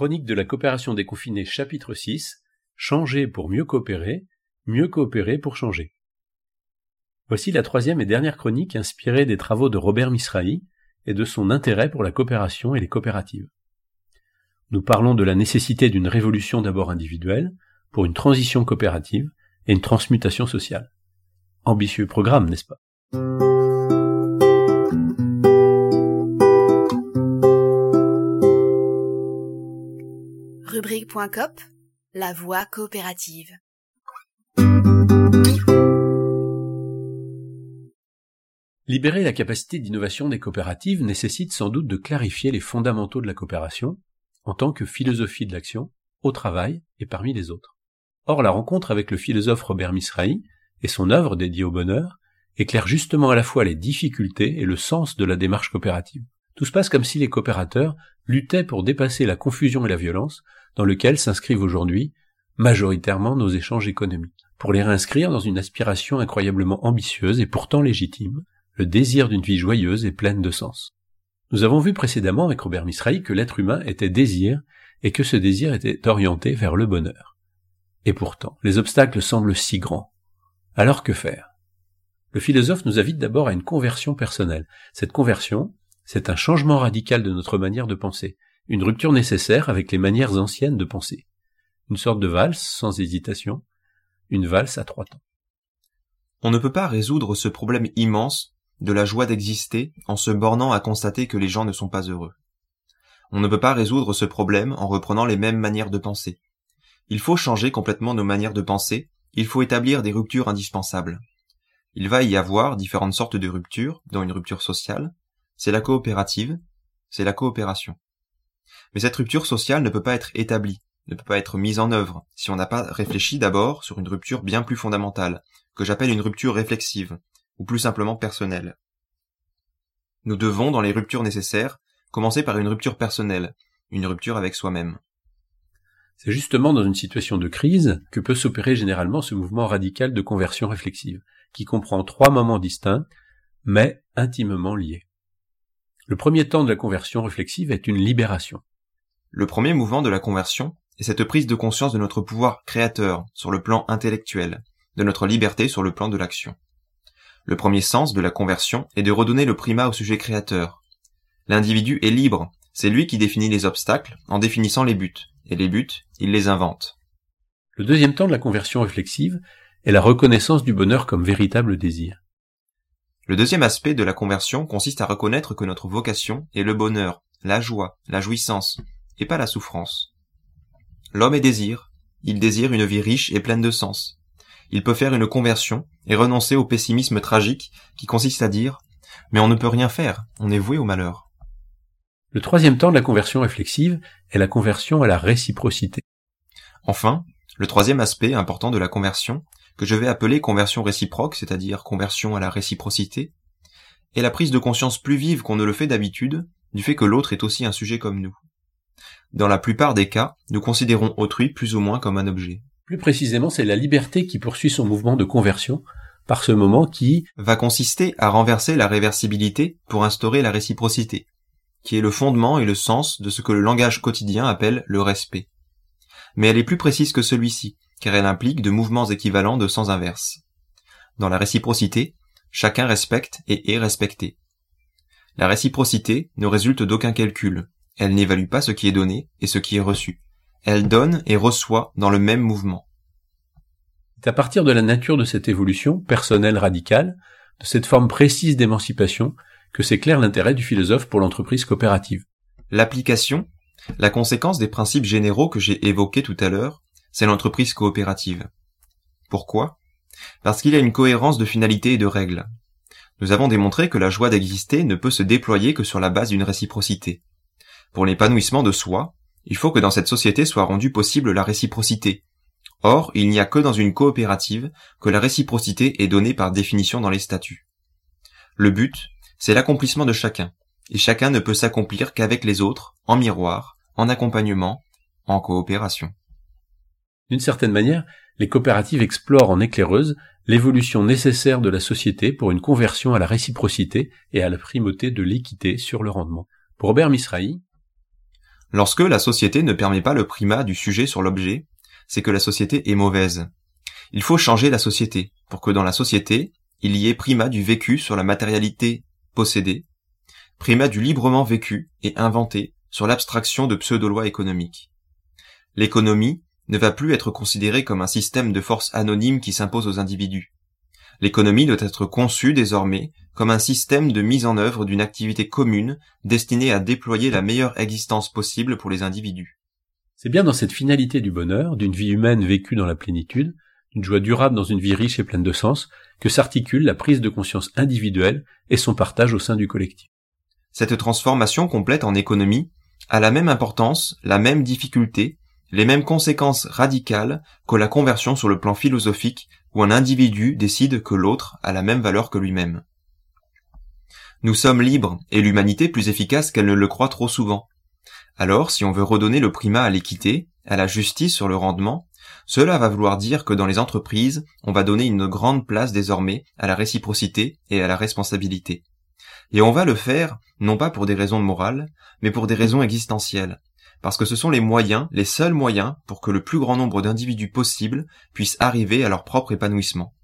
Chronique de la coopération déconfinée chapitre 6 Changer pour mieux coopérer, mieux coopérer pour changer. Voici la troisième et dernière chronique inspirée des travaux de Robert Misrahi et de son intérêt pour la coopération et les coopératives. Nous parlons de la nécessité d'une révolution d'abord individuelle, pour une transition coopérative et une transmutation sociale. Ambitieux programme, n'est-ce pas? La voie coopérative. Libérer la capacité d'innovation des coopératives nécessite sans doute de clarifier les fondamentaux de la coopération en tant que philosophie de l'action, au travail et parmi les autres. Or, la rencontre avec le philosophe Robert Misrahi et son œuvre dédiée au bonheur éclaire justement à la fois les difficultés et le sens de la démarche coopérative. Tout se passe comme si les coopérateurs luttaient pour dépasser la confusion et la violence dans lequel s'inscrivent aujourd'hui majoritairement nos échanges économiques, pour les réinscrire dans une aspiration incroyablement ambitieuse et pourtant légitime, le désir d'une vie joyeuse et pleine de sens. Nous avons vu précédemment avec Robert Misrahi que l'être humain était désir et que ce désir était orienté vers le bonheur. Et pourtant, les obstacles semblent si grands. Alors que faire? Le philosophe nous invite d'abord à une conversion personnelle. Cette conversion, c'est un changement radical de notre manière de penser, une rupture nécessaire avec les manières anciennes de penser. Une sorte de valse, sans hésitation, une valse à trois temps. On ne peut pas résoudre ce problème immense de la joie d'exister en se bornant à constater que les gens ne sont pas heureux. On ne peut pas résoudre ce problème en reprenant les mêmes manières de penser. Il faut changer complètement nos manières de penser, il faut établir des ruptures indispensables. Il va y avoir différentes sortes de ruptures, dont une rupture sociale, c'est la coopérative, c'est la coopération. Mais cette rupture sociale ne peut pas être établie, ne peut pas être mise en œuvre, si on n'a pas réfléchi d'abord sur une rupture bien plus fondamentale, que j'appelle une rupture réflexive, ou plus simplement personnelle. Nous devons, dans les ruptures nécessaires, commencer par une rupture personnelle, une rupture avec soi-même. C'est justement dans une situation de crise que peut s'opérer généralement ce mouvement radical de conversion réflexive, qui comprend trois moments distincts, mais intimement liés. Le premier temps de la conversion réflexive est une libération. Le premier mouvement de la conversion est cette prise de conscience de notre pouvoir créateur sur le plan intellectuel, de notre liberté sur le plan de l'action. Le premier sens de la conversion est de redonner le primat au sujet créateur. L'individu est libre, c'est lui qui définit les obstacles en définissant les buts, et les buts, il les invente. Le deuxième temps de la conversion réflexive est la reconnaissance du bonheur comme véritable désir. Le deuxième aspect de la conversion consiste à reconnaître que notre vocation est le bonheur, la joie, la jouissance, et pas la souffrance. L'homme est désir, il désire une vie riche et pleine de sens. Il peut faire une conversion et renoncer au pessimisme tragique qui consiste à dire Mais on ne peut rien faire, on est voué au malheur. Le troisième temps de la conversion réflexive est la conversion à la réciprocité. Enfin, le troisième aspect important de la conversion, que je vais appeler conversion réciproque, c'est-à-dire conversion à la réciprocité, est la prise de conscience plus vive qu'on ne le fait d'habitude du fait que l'autre est aussi un sujet comme nous. Dans la plupart des cas, nous considérons autrui plus ou moins comme un objet. Plus précisément, c'est la liberté qui poursuit son mouvement de conversion par ce moment qui va consister à renverser la réversibilité pour instaurer la réciprocité, qui est le fondement et le sens de ce que le langage quotidien appelle le respect. Mais elle est plus précise que celui-ci, car elle implique de mouvements équivalents de sens inverse. Dans la réciprocité, chacun respecte et est respecté. La réciprocité ne résulte d'aucun calcul, elle n'évalue pas ce qui est donné et ce qui est reçu. Elle donne et reçoit dans le même mouvement. C'est à partir de la nature de cette évolution personnelle radicale, de cette forme précise d'émancipation, que s'éclaire l'intérêt du philosophe pour l'entreprise coopérative. L'application, la conséquence des principes généraux que j'ai évoqués tout à l'heure, c'est l'entreprise coopérative. Pourquoi? Parce qu'il y a une cohérence de finalité et de règles. Nous avons démontré que la joie d'exister ne peut se déployer que sur la base d'une réciprocité. Pour l'épanouissement de soi, il faut que dans cette société soit rendue possible la réciprocité. Or, il n'y a que dans une coopérative que la réciprocité est donnée par définition dans les statuts. Le but, c'est l'accomplissement de chacun, et chacun ne peut s'accomplir qu'avec les autres, en miroir, en accompagnement, en coopération. D'une certaine manière, les coopératives explorent en éclaireuse l'évolution nécessaire de la société pour une conversion à la réciprocité et à la primauté de l'équité sur le rendement. Pour Robert Misrahi, Lorsque la société ne permet pas le primat du sujet sur l'objet, c'est que la société est mauvaise. Il faut changer la société pour que dans la société, il y ait primat du vécu sur la matérialité possédée, primat du librement vécu et inventé sur l'abstraction de pseudo-lois économiques. L'économie ne va plus être considérée comme un système de force anonyme qui s'impose aux individus. L'économie doit être conçue désormais comme un système de mise en œuvre d'une activité commune destinée à déployer la meilleure existence possible pour les individus. C'est bien dans cette finalité du bonheur, d'une vie humaine vécue dans la plénitude, d'une joie durable dans une vie riche et pleine de sens, que s'articule la prise de conscience individuelle et son partage au sein du collectif. Cette transformation complète en économie a la même importance, la même difficulté, les mêmes conséquences radicales que la conversion sur le plan philosophique où un individu décide que l'autre a la même valeur que lui-même. Nous sommes libres et l'humanité plus efficace qu'elle ne le croit trop souvent. Alors, si on veut redonner le primat à l'équité, à la justice sur le rendement, cela va vouloir dire que dans les entreprises, on va donner une grande place désormais à la réciprocité et à la responsabilité. Et on va le faire, non pas pour des raisons morales, mais pour des raisons existentielles, parce que ce sont les moyens, les seuls moyens, pour que le plus grand nombre d'individus possible puissent arriver à leur propre épanouissement.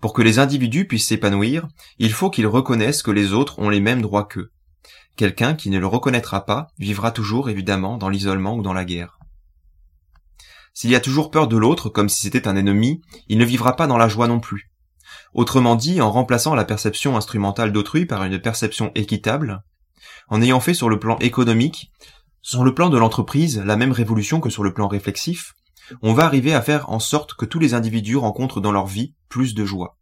Pour que les individus puissent s'épanouir, il faut qu'ils reconnaissent que les autres ont les mêmes droits qu'eux. Quelqu'un qui ne le reconnaîtra pas vivra toujours évidemment dans l'isolement ou dans la guerre. S'il y a toujours peur de l'autre comme si c'était un ennemi, il ne vivra pas dans la joie non plus. Autrement dit, en remplaçant la perception instrumentale d'autrui par une perception équitable, en ayant fait sur le plan économique, sur le plan de l'entreprise, la même révolution que sur le plan réflexif, on va arriver à faire en sorte que tous les individus rencontrent dans leur vie plus de joie.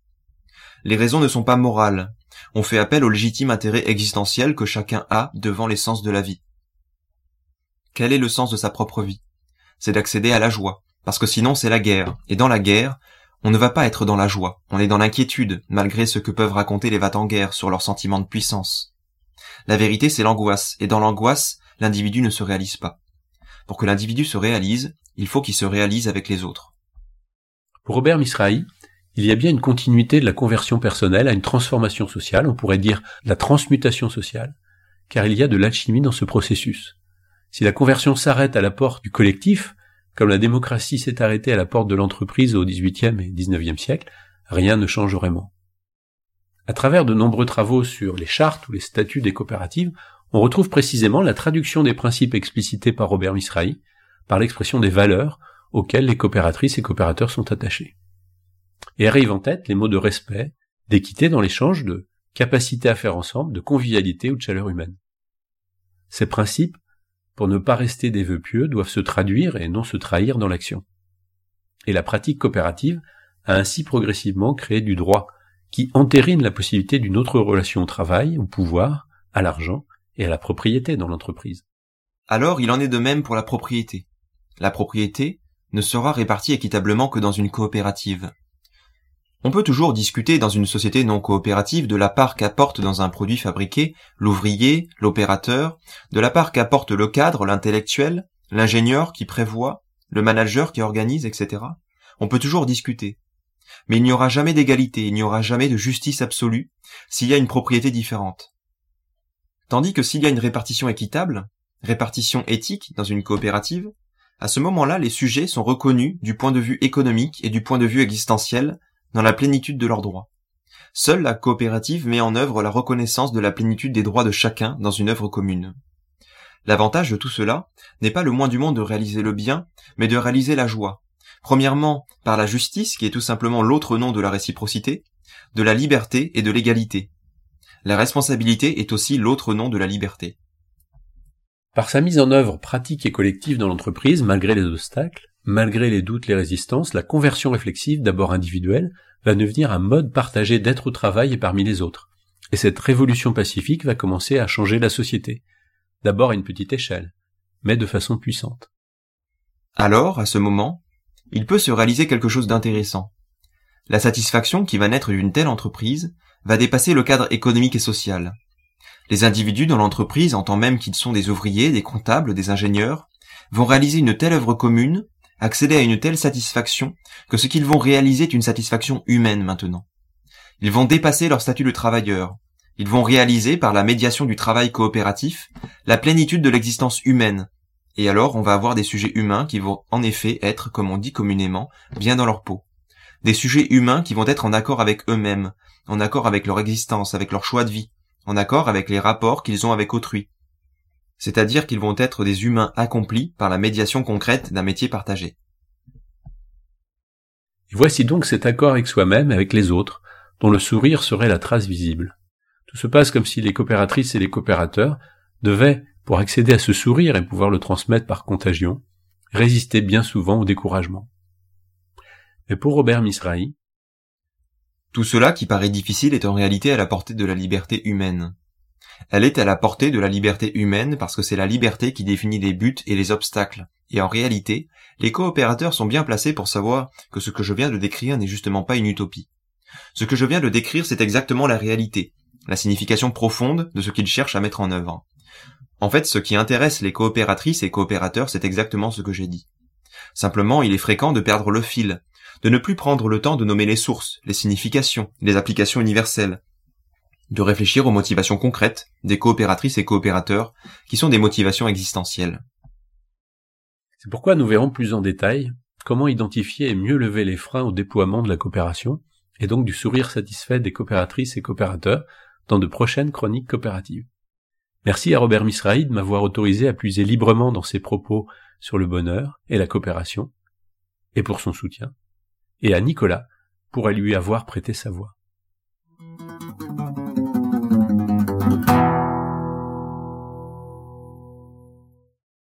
Les raisons ne sont pas morales. On fait appel au légitime intérêt existentiel que chacun a devant l'essence de la vie. Quel est le sens de sa propre vie? C'est d'accéder à la joie, parce que sinon c'est la guerre, et dans la guerre, on ne va pas être dans la joie, on est dans l'inquiétude, malgré ce que peuvent raconter les en guerre sur leur sentiment de puissance. La vérité c'est l'angoisse, et dans l'angoisse, l'individu ne se réalise pas. Pour que l'individu se réalise, il faut qu'il se réalise avec les autres. Pour Robert Misrahi, il y a bien une continuité de la conversion personnelle à une transformation sociale, on pourrait dire la transmutation sociale, car il y a de l'alchimie dans ce processus. Si la conversion s'arrête à la porte du collectif, comme la démocratie s'est arrêtée à la porte de l'entreprise au XVIIIe et XIXe siècle, rien ne change vraiment. À travers de nombreux travaux sur les chartes ou les statuts des coopératives, on retrouve précisément la traduction des principes explicités par Robert Misrahi par l'expression des valeurs auxquelles les coopératrices et coopérateurs sont attachés. Et arrivent en tête les mots de respect, d'équité dans l'échange, de capacité à faire ensemble, de convivialité ou de chaleur humaine. Ces principes, pour ne pas rester des vœux pieux, doivent se traduire et non se trahir dans l'action. Et la pratique coopérative a ainsi progressivement créé du droit qui entérine la possibilité d'une autre relation au travail, au pouvoir, à l'argent et à la propriété dans l'entreprise. Alors il en est de même pour la propriété. La propriété ne sera répartie équitablement que dans une coopérative. On peut toujours discuter dans une société non coopérative de la part qu'apporte dans un produit fabriqué l'ouvrier, l'opérateur, de la part qu'apporte le cadre, l'intellectuel, l'ingénieur qui prévoit, le manager qui organise, etc. On peut toujours discuter. Mais il n'y aura jamais d'égalité, il n'y aura jamais de justice absolue s'il y a une propriété différente. Tandis que s'il y a une répartition équitable, répartition éthique dans une coopérative, à ce moment-là, les sujets sont reconnus du point de vue économique et du point de vue existentiel dans la plénitude de leurs droits. Seule la coopérative met en œuvre la reconnaissance de la plénitude des droits de chacun dans une œuvre commune. L'avantage de tout cela n'est pas le moins du monde de réaliser le bien, mais de réaliser la joie. Premièrement, par la justice, qui est tout simplement l'autre nom de la réciprocité, de la liberté et de l'égalité, la responsabilité est aussi l'autre nom de la liberté. Par sa mise en œuvre pratique et collective dans l'entreprise, malgré les obstacles, malgré les doutes, les résistances, la conversion réflexive, d'abord individuelle, va devenir un mode partagé d'être au travail et parmi les autres. Et cette révolution pacifique va commencer à changer la société. D'abord à une petite échelle, mais de façon puissante. Alors, à ce moment, il peut se réaliser quelque chose d'intéressant. La satisfaction qui va naître d'une telle entreprise va dépasser le cadre économique et social. Les individus dans l'entreprise, en tant même qu'ils sont des ouvriers, des comptables, des ingénieurs, vont réaliser une telle œuvre commune, accéder à une telle satisfaction, que ce qu'ils vont réaliser est une satisfaction humaine maintenant. Ils vont dépasser leur statut de travailleur. Ils vont réaliser, par la médiation du travail coopératif, la plénitude de l'existence humaine. Et alors, on va avoir des sujets humains qui vont en effet être, comme on dit communément, bien dans leur peau. Des sujets humains qui vont être en accord avec eux-mêmes, en accord avec leur existence, avec leur choix de vie, en accord avec les rapports qu'ils ont avec autrui. C'est-à-dire qu'ils vont être des humains accomplis par la médiation concrète d'un métier partagé. voici donc cet accord avec soi-même et avec les autres, dont le sourire serait la trace visible. Tout se passe comme si les coopératrices et les coopérateurs devaient, pour accéder à ce sourire et pouvoir le transmettre par contagion, résister bien souvent au découragement. Mais pour Robert Misrahi, tout cela qui paraît difficile est en réalité à la portée de la liberté humaine. Elle est à la portée de la liberté humaine parce que c'est la liberté qui définit les buts et les obstacles. Et en réalité, les coopérateurs sont bien placés pour savoir que ce que je viens de décrire n'est justement pas une utopie. Ce que je viens de décrire, c'est exactement la réalité, la signification profonde de ce qu'ils cherchent à mettre en œuvre. En fait, ce qui intéresse les coopératrices et coopérateurs, c'est exactement ce que j'ai dit. Simplement, il est fréquent de perdre le fil, de ne plus prendre le temps de nommer les sources, les significations, les applications universelles, de réfléchir aux motivations concrètes des coopératrices et coopérateurs, qui sont des motivations existentielles. C'est pourquoi nous verrons plus en détail comment identifier et mieux lever les freins au déploiement de la coopération, et donc du sourire satisfait des coopératrices et coopérateurs dans de prochaines chroniques coopératives. Merci à Robert Misrahi de m'avoir autorisé à puiser librement dans ses propos sur le bonheur et la coopération, et pour son soutien, et à Nicolas pour lui avoir prêté sa voix.